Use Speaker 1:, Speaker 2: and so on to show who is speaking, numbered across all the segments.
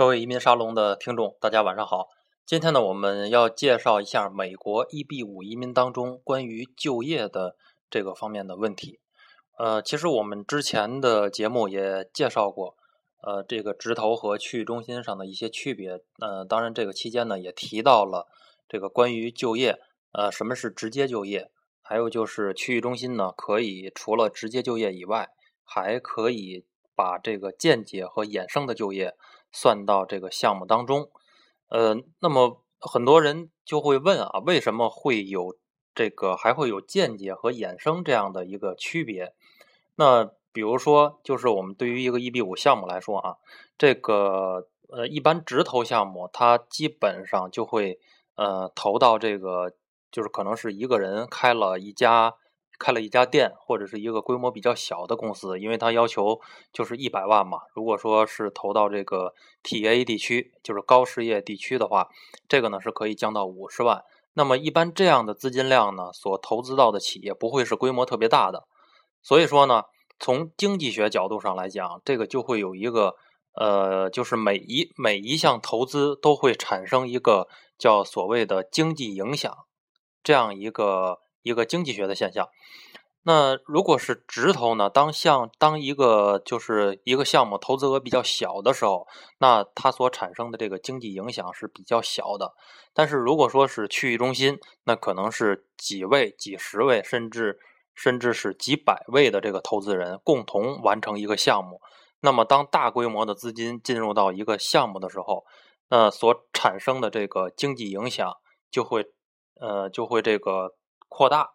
Speaker 1: 各位移民沙龙的听众，大家晚上好。今天呢，我们要介绍一下美国 EB 五移民当中关于就业的这个方面的问题。呃，其实我们之前的节目也介绍过，呃，这个直投和区域中心上的一些区别。呃，当然这个期间呢，也提到了这个关于就业，呃，什么是直接就业，还有就是区域中心呢，可以除了直接就业以外，还可以把这个间接和衍生的就业。算到这个项目当中，呃，那么很多人就会问啊，为什么会有这个还会有间接和衍生这样的一个区别？那比如说，就是我们对于一个 EB 五项目来说啊，这个呃，一般直投项目，它基本上就会呃投到这个，就是可能是一个人开了一家。开了一家店，或者是一个规模比较小的公司，因为它要求就是一百万嘛。如果说是投到这个 TA 地区，就是高失业地区的话，这个呢是可以降到五十万。那么一般这样的资金量呢，所投资到的企业不会是规模特别大的。所以说呢，从经济学角度上来讲，这个就会有一个呃，就是每一每一项投资都会产生一个叫所谓的经济影响这样一个。一个经济学的现象，那如果是直投呢？当项当一个就是一个项目投资额比较小的时候，那它所产生的这个经济影响是比较小的。但是如果说是区域中心，那可能是几位、几十位，甚至甚至是几百位的这个投资人共同完成一个项目。那么当大规模的资金进入到一个项目的时候，那所产生的这个经济影响就会呃就会这个。扩大，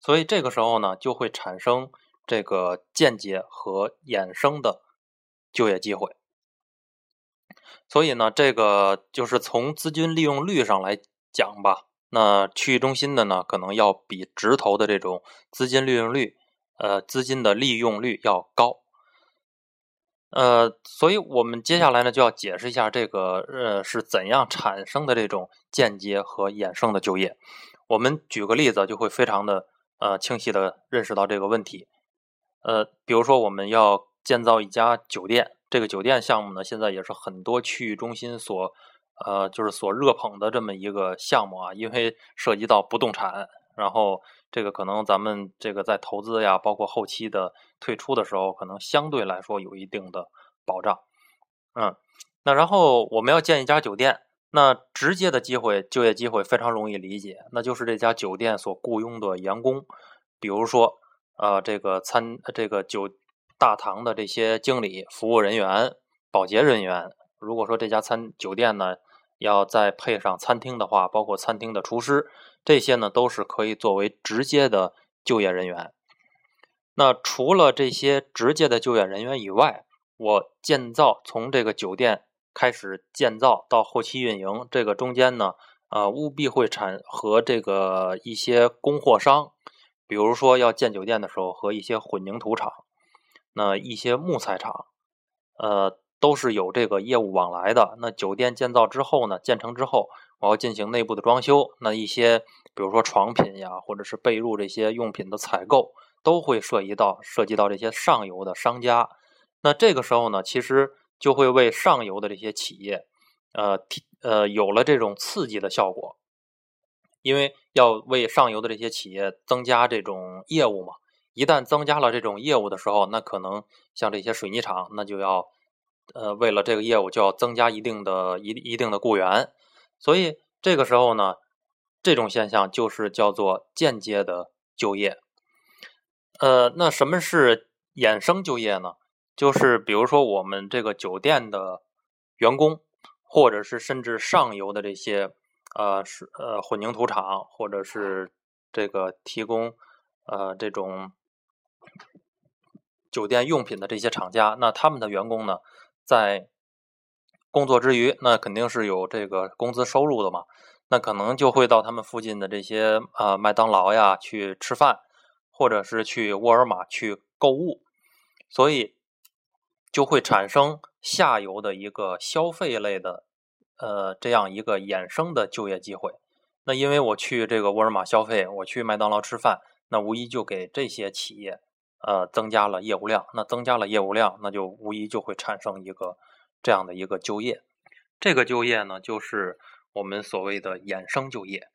Speaker 1: 所以这个时候呢，就会产生这个间接和衍生的就业机会。所以呢，这个就是从资金利用率上来讲吧，那区域中心的呢，可能要比直投的这种资金利用率，呃，资金的利用率要高。呃，所以我们接下来呢，就要解释一下这个呃是怎样产生的这种间接和衍生的就业。我们举个例子，就会非常的呃清晰的认识到这个问题。呃，比如说我们要建造一家酒店，这个酒店项目呢，现在也是很多区域中心所呃就是所热捧的这么一个项目啊，因为涉及到不动产，然后这个可能咱们这个在投资呀，包括后期的退出的时候，可能相对来说有一定的保障。嗯，那然后我们要建一家酒店。那直接的机会，就业机会非常容易理解，那就是这家酒店所雇佣的员工，比如说，呃，这个餐这个酒大堂的这些经理、服务人员、保洁人员。如果说这家餐酒店呢，要再配上餐厅的话，包括餐厅的厨师，这些呢都是可以作为直接的就业人员。那除了这些直接的就业人员以外，我建造从这个酒店。开始建造到后期运营，这个中间呢，呃，务必会产和这个一些供货商，比如说要建酒店的时候，和一些混凝土厂，那一些木材厂，呃，都是有这个业务往来的。那酒店建造之后呢，建成之后，我要进行内部的装修，那一些比如说床品呀，或者是被褥这些用品的采购，都会涉及到涉及到这些上游的商家。那这个时候呢，其实。就会为上游的这些企业，呃，提呃有了这种刺激的效果，因为要为上游的这些企业增加这种业务嘛。一旦增加了这种业务的时候，那可能像这些水泥厂，那就要呃为了这个业务就要增加一定的一一定的雇员。所以这个时候呢，这种现象就是叫做间接的就业。呃，那什么是衍生就业呢？就是比如说，我们这个酒店的员工，或者是甚至上游的这些呃是呃混凝土厂，或者是这个提供呃这种酒店用品的这些厂家，那他们的员工呢，在工作之余，那肯定是有这个工资收入的嘛，那可能就会到他们附近的这些呃麦当劳呀去吃饭，或者是去沃尔玛去购物，所以。就会产生下游的一个消费类的，呃，这样一个衍生的就业机会。那因为我去这个沃尔玛消费，我去麦当劳吃饭，那无疑就给这些企业，呃，增加了业务量。那增加了业务量，那就无疑就会产生一个这样的一个就业。这个就业呢，就是我们所谓的衍生就业。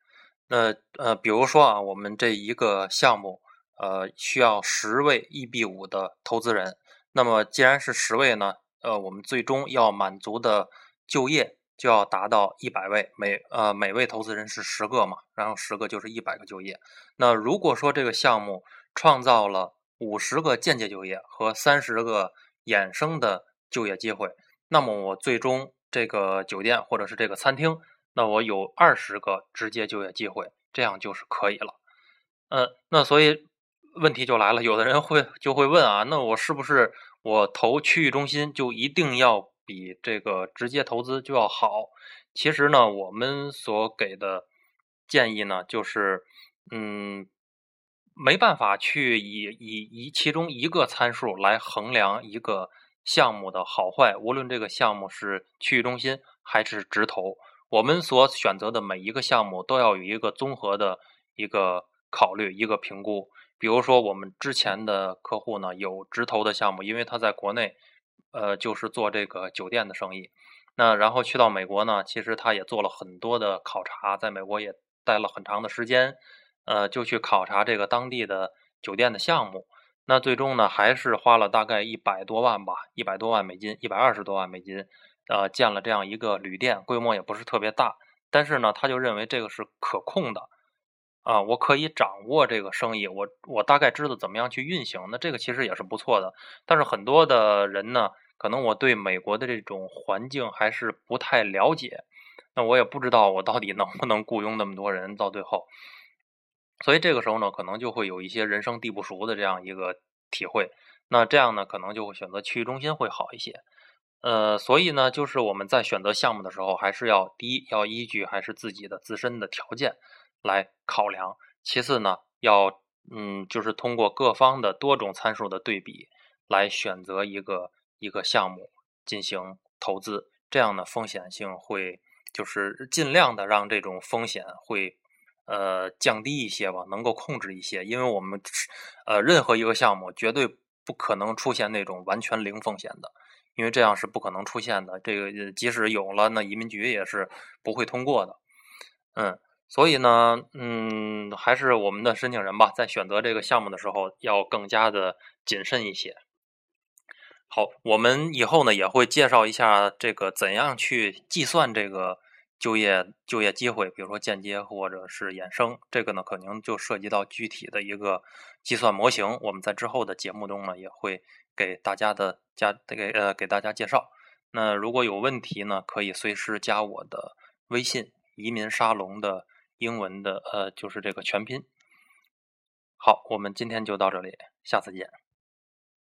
Speaker 1: 那呃，比如说啊，我们这一个项目呃需要十位 EB 五的投资人，那么既然是十位呢，呃，我们最终要满足的就业。就要达到一百位，每呃每位投资人是十个嘛，然后十个就是一百个就业。那如果说这个项目创造了五十个间接就业和三十个衍生的就业机会，那么我最终这个酒店或者是这个餐厅，那我有二十个直接就业机会，这样就是可以了。嗯，那所以问题就来了，有的人会就会问啊，那我是不是我投区域中心就一定要？比这个直接投资就要好。其实呢，我们所给的建议呢，就是，嗯，没办法去以以以其中一个参数来衡量一个项目的好坏。无论这个项目是区域中心还是直投，我们所选择的每一个项目都要有一个综合的一个考虑、一个评估。比如说，我们之前的客户呢，有直投的项目，因为他在国内。呃，就是做这个酒店的生意，那然后去到美国呢，其实他也做了很多的考察，在美国也待了很长的时间，呃，就去考察这个当地的酒店的项目。那最终呢，还是花了大概一百多万吧，一百多万美金，一百二十多万美金，呃，建了这样一个旅店，规模也不是特别大，但是呢，他就认为这个是可控的，啊，我可以掌握这个生意，我我大概知道怎么样去运行，那这个其实也是不错的。但是很多的人呢。可能我对美国的这种环境还是不太了解，那我也不知道我到底能不能雇佣那么多人到最后，所以这个时候呢，可能就会有一些人生地不熟的这样一个体会。那这样呢，可能就会选择区域中心会好一些。呃，所以呢，就是我们在选择项目的时候，还是要第一要依据还是自己的自身的条件来考量，其次呢，要嗯，就是通过各方的多种参数的对比来选择一个。一个项目进行投资，这样呢风险性会就是尽量的让这种风险会呃降低一些吧，能够控制一些。因为我们呃任何一个项目绝对不可能出现那种完全零风险的，因为这样是不可能出现的。这个即使有了，那移民局也是不会通过的。嗯，所以呢，嗯，还是我们的申请人吧，在选择这个项目的时候要更加的谨慎一些。好，我们以后呢也会介绍一下这个怎样去计算这个就业就业机会，比如说间接或者是衍生，这个呢可能就涉及到具体的一个计算模型。我们在之后的节目中呢也会给大家的加给呃给大家介绍。那如果有问题呢，可以随时加我的微信“移民沙龙”的英文的呃就是这个全拼。好，我们今天就到这里，下次见。